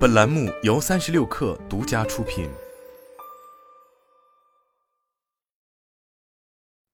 本栏目由三十六氪独家出品。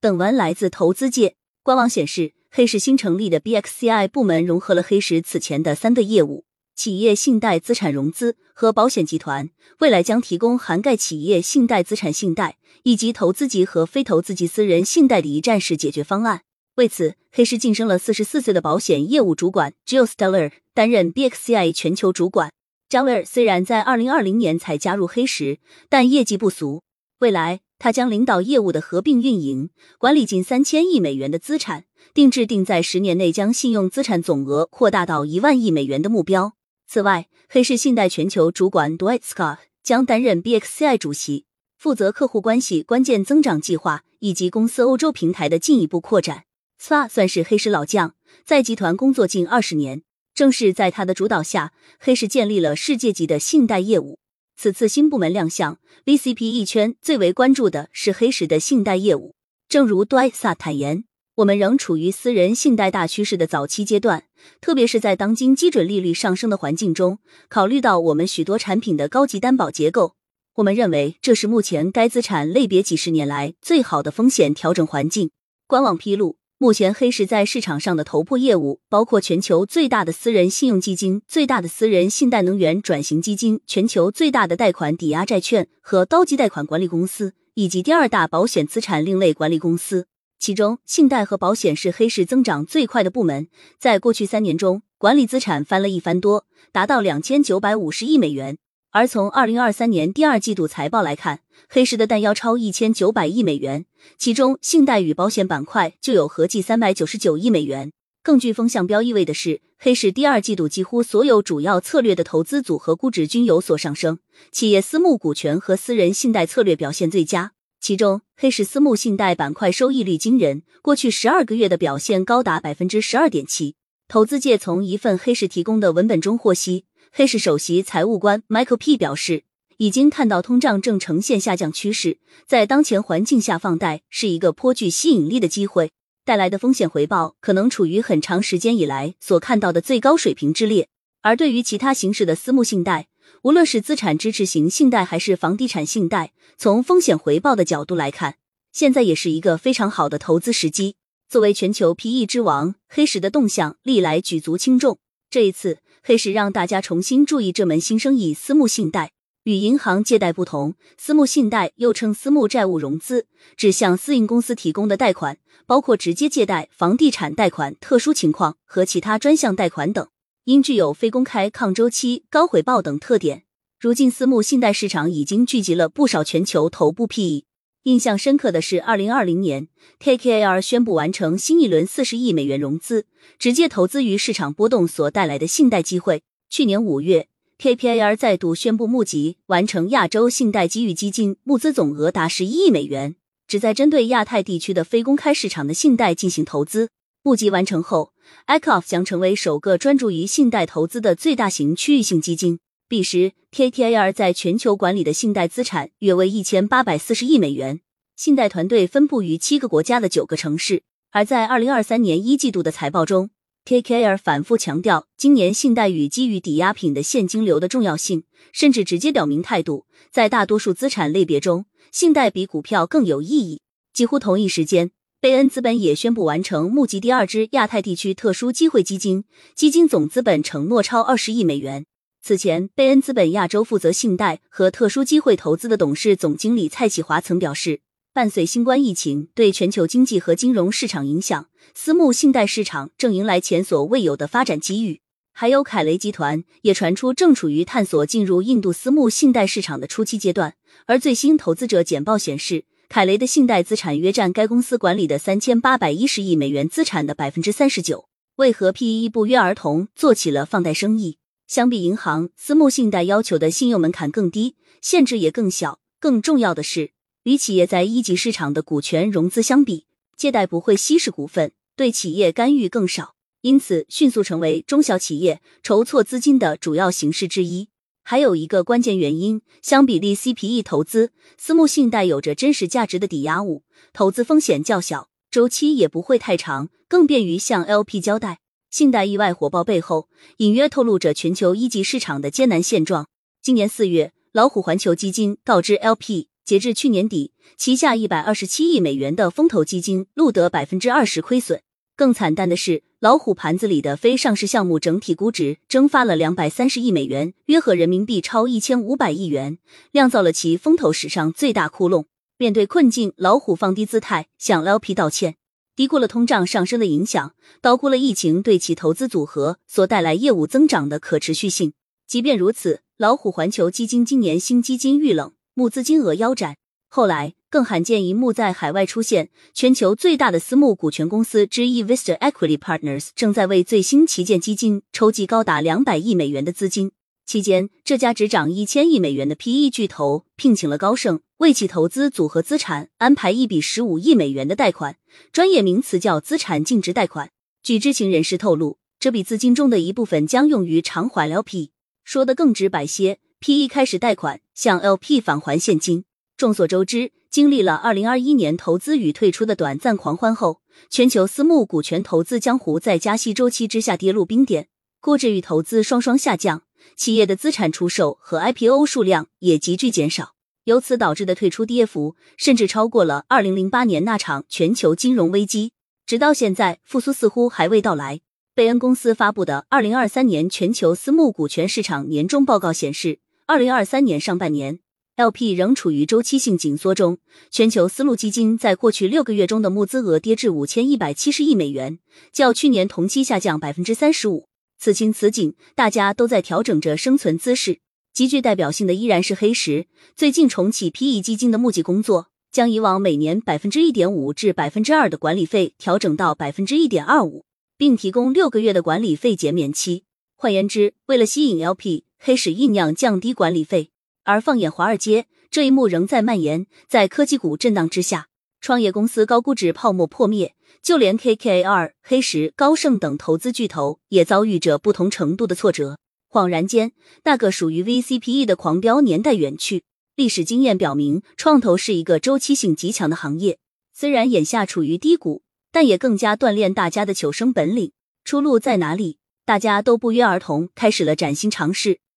本文来自投资界。官网显示，黑石新成立的 BXCI 部门融合了黑石此前的三个业务：企业信贷资产融资和保险集团。未来将提供涵盖企业信贷资产信贷以及投资级和非投资级私人信贷的一站式解决方案。为此，黑石晋升了四十四岁的保险业务主管 Jill Stellar 担任 BXCI 全球主管。张维尔虽然在二零二零年才加入黑石，但业绩不俗。未来，他将领导业务的合并运营，管理近三千亿美元的资产，定制定在十年内将信用资产总额扩大到一万亿美元的目标。此外，黑石信贷全球主管 Dwight Scott 将担任 BXCI 主席，负责客户关系关键增长计划以及公司欧洲平台的进一步扩展。Scott 算是黑石老将，在集团工作近二十年。正是在他的主导下，黑石建立了世界级的信贷业务。此次新部门亮相，VCP 一圈最为关注的是黑石的信贷业务。正如 Dwight 坦言，我们仍处于私人信贷大趋势的早期阶段，特别是在当今基准利率上升的环境中。考虑到我们许多产品的高级担保结构，我们认为这是目前该资产类别几十年来最好的风险调整环境。官网披露。目前，黑石在市场上的头部业务包括全球最大的私人信用基金、最大的私人信贷能源转型基金、全球最大的贷款抵押债券和高级贷款管理公司，以及第二大保险资产另类管理公司。其中，信贷和保险是黑石增长最快的部门。在过去三年中，管理资产翻了一番多，达到两千九百五十亿美元。而从二零二三年第二季度财报来看，黑石的弹药超一千九百亿美元，其中信贷与保险板块就有合计三百九十九亿美元。更具风向标意味的是，黑石第二季度几乎所有主要策略的投资组合估值均有所上升，企业私募股权和私人信贷策略表现最佳。其中，黑石私募信贷板块收益率惊人，过去十二个月的表现高达百分之十二点七。投资界从一份黑石提供的文本中获悉。黑石首席财务官 Michael P 表示，已经看到通胀正呈现下降趋势，在当前环境下放贷是一个颇具吸引力的机会，带来的风险回报可能处于很长时间以来所看到的最高水平之列。而对于其他形式的私募信贷，无论是资产支持型信贷还是房地产信贷，从风险回报的角度来看，现在也是一个非常好的投资时机。作为全球 PE 之王，黑石的动向历来举足轻重。这一次，黑石让大家重新注意这门新生意——私募信贷。与银行借贷不同，私募信贷又称私募债务融资，指向私营公司提供的贷款，包括直接借贷、房地产贷款、特殊情况和其他专项贷款等。因具有非公开、抗周期、高回报等特点，如今私募信贷市场已经聚集了不少全球头部 PE。印象深刻的是，二零二零年，KKR 宣布完成新一轮四十亿美元融资，直接投资于市场波动所带来的信贷机会。去年五月，KKR 再度宣布募集完成亚洲信贷机遇基金，募资总额达十一亿美元，旨在针对亚太地区的非公开市场的信贷进行投资。募集完成后 e c o f 将成为首个专注于信贷投资的最大型区域性基金。彼时，KKR 在全球管理的信贷资产约为一千八百四十亿美元，信贷团队分布于七个国家的九个城市。而在二零二三年一季度的财报中，KKR 反复强调今年信贷与基于抵押品的现金流的重要性，甚至直接表明态度，在大多数资产类别中，信贷比股票更有意义。几乎同一时间，贝恩资本也宣布完成募集第二支亚太地区特殊机会基金，基金总资本承诺超二十亿美元。此前，贝恩资本亚洲负责信贷和特殊机会投资的董事总经理蔡启华曾表示，伴随新冠疫情对全球经济和金融市场影响，私募信贷市场正迎来前所未有的发展机遇。还有凯雷集团也传出正处于探索进入印度私募信贷市场的初期阶段，而最新投资者简报显示，凯雷的信贷资产约占该公司管理的三千八百一十亿美元资产的百分之三十九。为何 PE 不约而同做起了放贷生意？相比银行，私募信贷要求的信用门槛更低，限制也更小。更重要的是，与企业在一级市场的股权融资相比，借贷不会稀释股份，对企业干预更少，因此迅速成为中小企业筹措资金的主要形式之一。还有一个关键原因，相比例 CPE 投资，私募信贷有着真实价值的抵押物，投资风险较小，周期也不会太长，更便于向 LP 交代。信贷意外火爆背后，隐约透露着全球一级市场的艰难现状。今年四月，老虎环球基金告知 LP，截至去年底，旗下一百二十七亿美元的风投基金录得百分之二十亏损。更惨淡的是，老虎盘子里的非上市项目整体估值蒸发了两百三十亿美元，约合人民币超一千五百亿元，酿造了其风投史上最大窟窿。面对困境，老虎放低姿态向 LP 道歉。低估了通胀上升的影响，高估了疫情对其投资组合所带来业务增长的可持续性。即便如此，老虎环球基金今年新基金遇冷，募资金额腰斩。后来更罕见一幕在海外出现，全球最大的私募股权公司之一 Vista Equity Partners 正在为最新旗舰基金筹集高达两百亿美元的资金。期间，这家只涨一千亿美元的 PE 巨头聘请了高盛为其投资组合资产安排一笔十五亿美元的贷款，专业名词叫资产净值贷款。据知情人士透露，这笔资金中的一部分将用于偿还 LP。说的更直白些，PE 开始贷款向 LP 返还现金。众所周知，经历了二零二一年投资与退出的短暂狂欢后，全球私募股权投资江湖在加息周期之下跌入冰点，估值与投资双双下降。企业的资产出售和 IPO 数量也急剧减少，由此导致的退出跌幅甚至超过了二零零八年那场全球金融危机。直到现在，复苏似乎还未到来。贝恩公司发布的二零二三年全球私募股权市场年终报告显示，二零二三年上半年 LP 仍处于周期性紧缩中，全球私募基金在过去六个月中的募资额跌至五千一百七十亿美元，较去年同期下降百分之三十五。此情此景，大家都在调整着生存姿势。极具代表性的依然是黑石，最近重启 PE 基金的募集工作，将以往每年百分之一点五至百分之二的管理费调整到百分之一点二五，并提供六个月的管理费减免期。换言之，为了吸引 LP，黑石酝酿降低管理费。而放眼华尔街，这一幕仍在蔓延。在科技股震荡之下。创业公司高估值泡沫破灭，就连 KKR、黑石、高盛等投资巨头也遭遇着不同程度的挫折。恍然间，那个属于 VCPE 的狂飙年代远去。历史经验表明，创投是一个周期性极强的行业。虽然眼下处于低谷，但也更加锻炼大家的求生本领。出路在哪里？大家都不约而同开始了崭新尝试。